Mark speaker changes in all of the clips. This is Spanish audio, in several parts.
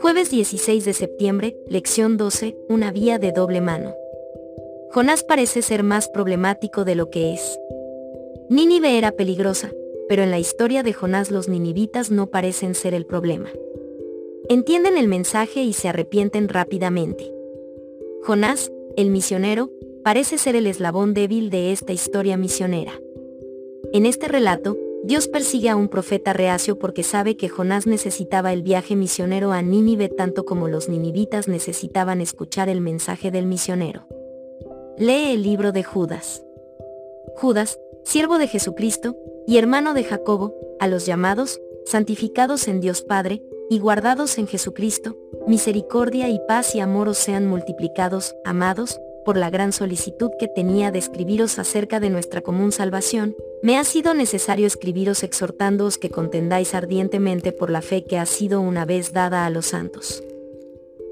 Speaker 1: Jueves 16 de septiembre, lección 12, una vía de doble mano. Jonás parece ser más problemático de lo que es. Nínive era peligrosa, pero en la historia de Jonás los ninivitas no parecen ser el problema. Entienden el mensaje y se arrepienten rápidamente. Jonás, el misionero, parece ser el eslabón débil de esta historia misionera. En este relato, Dios persigue a un profeta reacio porque sabe que Jonás necesitaba el viaje misionero a Nínive tanto como los ninivitas necesitaban escuchar el mensaje del misionero. Lee el libro de Judas. Judas, siervo de Jesucristo, y hermano de Jacobo, a los llamados, santificados en Dios Padre, y guardados en Jesucristo, misericordia y paz y amor os sean multiplicados, amados, por la gran solicitud que tenía de escribiros acerca de nuestra común salvación, me ha sido necesario escribiros exhortándoos que contendáis ardientemente por la fe que ha sido una vez dada a los santos.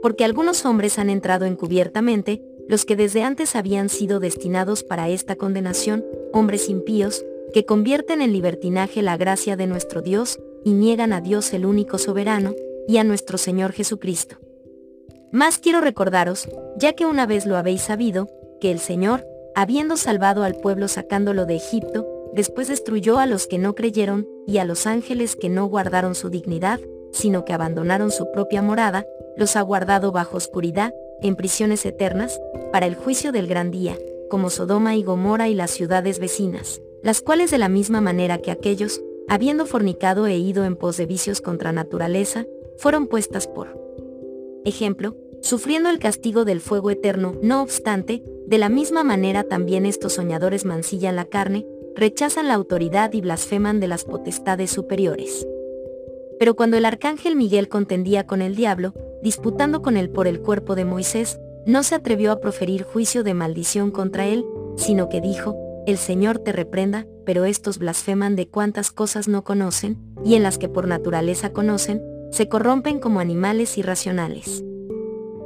Speaker 1: Porque algunos hombres han entrado encubiertamente, los que desde antes habían sido destinados para esta condenación, hombres impíos, que convierten en libertinaje la gracia de nuestro Dios, y niegan a Dios el único soberano, y a nuestro Señor Jesucristo. Más quiero recordaros, ya que una vez lo habéis sabido, que el Señor, habiendo salvado al pueblo sacándolo de Egipto, después destruyó a los que no creyeron, y a los ángeles que no guardaron su dignidad, sino que abandonaron su propia morada, los ha guardado bajo oscuridad, en prisiones eternas, para el juicio del gran día, como Sodoma y Gomorra y las ciudades vecinas, las cuales de la misma manera que aquellos, habiendo fornicado e ido en pos de vicios contra naturaleza, fueron puestas por ejemplo, sufriendo el castigo del fuego eterno, no obstante, de la misma manera también estos soñadores mancillan la carne, rechazan la autoridad y blasfeman de las potestades superiores. Pero cuando el arcángel Miguel contendía con el diablo, disputando con él por el cuerpo de Moisés, no se atrevió a proferir juicio de maldición contra él, sino que dijo, el Señor te reprenda, pero estos blasfeman de cuantas cosas no conocen, y en las que por naturaleza conocen, se corrompen como animales irracionales.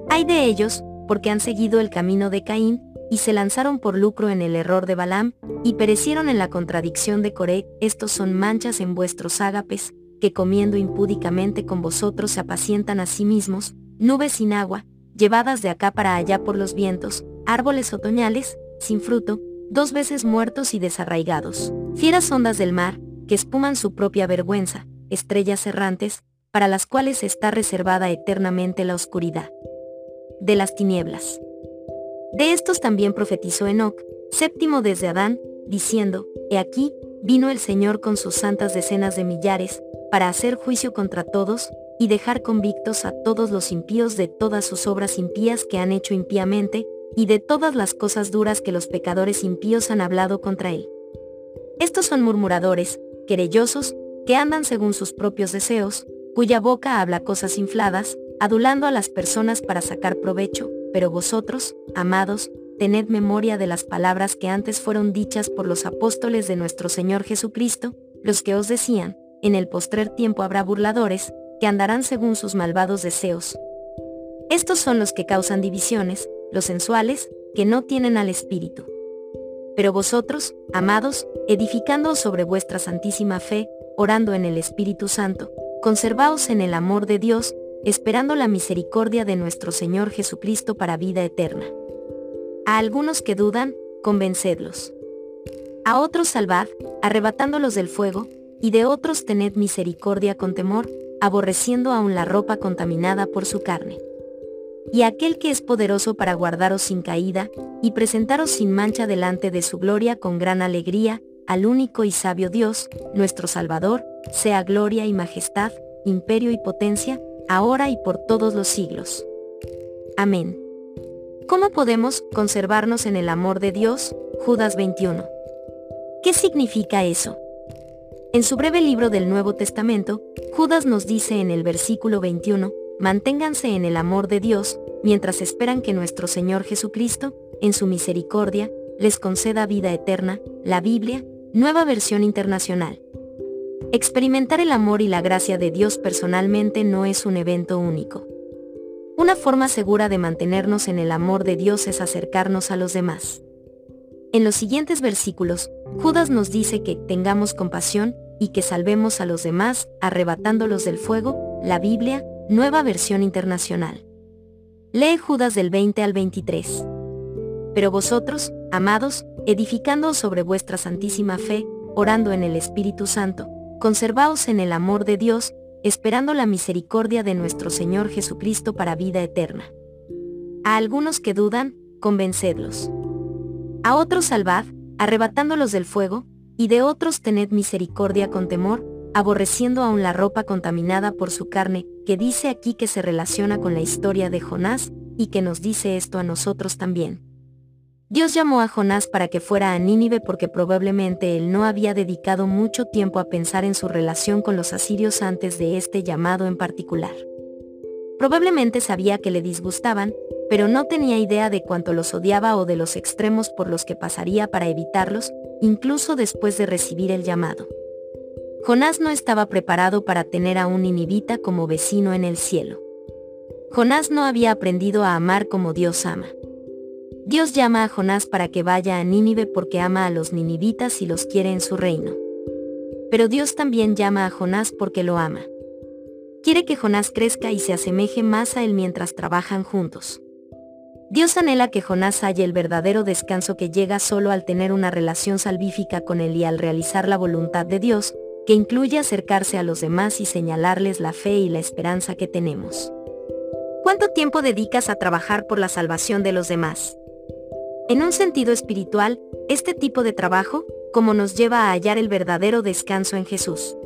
Speaker 1: Hay de ellos, porque han seguido el camino de Caín, y se lanzaron por lucro en el error de Balaam, y perecieron en la contradicción de Coré, estos son manchas en vuestros ágapes, que comiendo impúdicamente con vosotros se apacientan a sí mismos, nubes sin agua, llevadas de acá para allá por los vientos, árboles otoñales, sin fruto, dos veces muertos y desarraigados, fieras ondas del mar, que espuman su propia vergüenza, estrellas errantes, para las cuales está reservada eternamente la oscuridad. De las tinieblas. De estos también profetizó Enoc, séptimo desde Adán, diciendo, He aquí, vino el Señor con sus santas decenas de millares, para hacer juicio contra todos, y dejar convictos a todos los impíos de todas sus obras impías que han hecho impíamente, y de todas las cosas duras que los pecadores impíos han hablado contra él. Estos son murmuradores, querellosos, que andan según sus propios deseos, cuya boca habla cosas infladas, adulando a las personas para sacar provecho, pero vosotros, amados, tened memoria de las palabras que antes fueron dichas por los apóstoles de nuestro Señor Jesucristo, los que os decían, en el postrer tiempo habrá burladores, que andarán según sus malvados deseos. Estos son los que causan divisiones, los sensuales, que no tienen al Espíritu. Pero vosotros, amados, edificando sobre vuestra santísima fe, orando en el Espíritu Santo, conservaos en el amor de Dios, esperando la misericordia de nuestro Señor Jesucristo para vida eterna. A algunos que dudan, convencedlos. A otros salvad, arrebatándolos del fuego, y de otros tened misericordia con temor, aborreciendo aún la ropa contaminada por su carne. Y aquel que es poderoso para guardaros sin caída, y presentaros sin mancha delante de su gloria con gran alegría, al único y sabio Dios, nuestro Salvador, sea gloria y majestad, imperio y potencia, ahora y por todos los siglos. Amén. ¿Cómo podemos conservarnos en el amor de Dios? Judas 21. ¿Qué significa eso? En su breve libro del Nuevo Testamento, Judas nos dice en el versículo 21, manténganse en el amor de Dios, mientras esperan que nuestro Señor Jesucristo, en su misericordia, les conceda vida eterna, la Biblia, nueva versión internacional. Experimentar el amor y la gracia de Dios personalmente no es un evento único. Una forma segura de mantenernos en el amor de Dios es acercarnos a los demás. En los siguientes versículos, Judas nos dice que tengamos compasión y que salvemos a los demás, arrebatándolos del fuego, la Biblia, nueva versión internacional. Lee Judas del 20 al 23. Pero vosotros, amados, edificando sobre vuestra santísima fe, orando en el Espíritu Santo, conservaos en el amor de Dios, esperando la misericordia de nuestro Señor Jesucristo para vida eterna. A algunos que dudan, convencedlos. A otros salvad, arrebatándolos del fuego, y de otros tened misericordia con temor, aborreciendo aún la ropa contaminada por su carne, que dice aquí que se relaciona con la historia de Jonás, y que nos dice esto a nosotros también. Dios llamó a Jonás para que fuera a Nínive porque probablemente él no había dedicado mucho tiempo a pensar en su relación con los asirios antes de este llamado en particular. Probablemente sabía que le disgustaban, pero no tenía idea de cuánto los odiaba o de los extremos por los que pasaría para evitarlos, incluso después de recibir el llamado. Jonás no estaba preparado para tener a un ninivita como vecino en el cielo. Jonás no había aprendido a amar como Dios ama. Dios llama a Jonás para que vaya a Nínive porque ama a los ninivitas y los quiere en su reino. Pero Dios también llama a Jonás porque lo ama. Quiere que Jonás crezca y se asemeje más a él mientras trabajan juntos. Dios anhela que Jonás haya el verdadero descanso que llega solo al tener una relación salvífica con él y al realizar la voluntad de Dios, que incluye acercarse a los demás y señalarles la fe y la esperanza que tenemos. ¿Cuánto tiempo dedicas a trabajar por la salvación de los demás? En un sentido espiritual, este tipo de trabajo, como nos lleva a hallar el verdadero descanso en Jesús.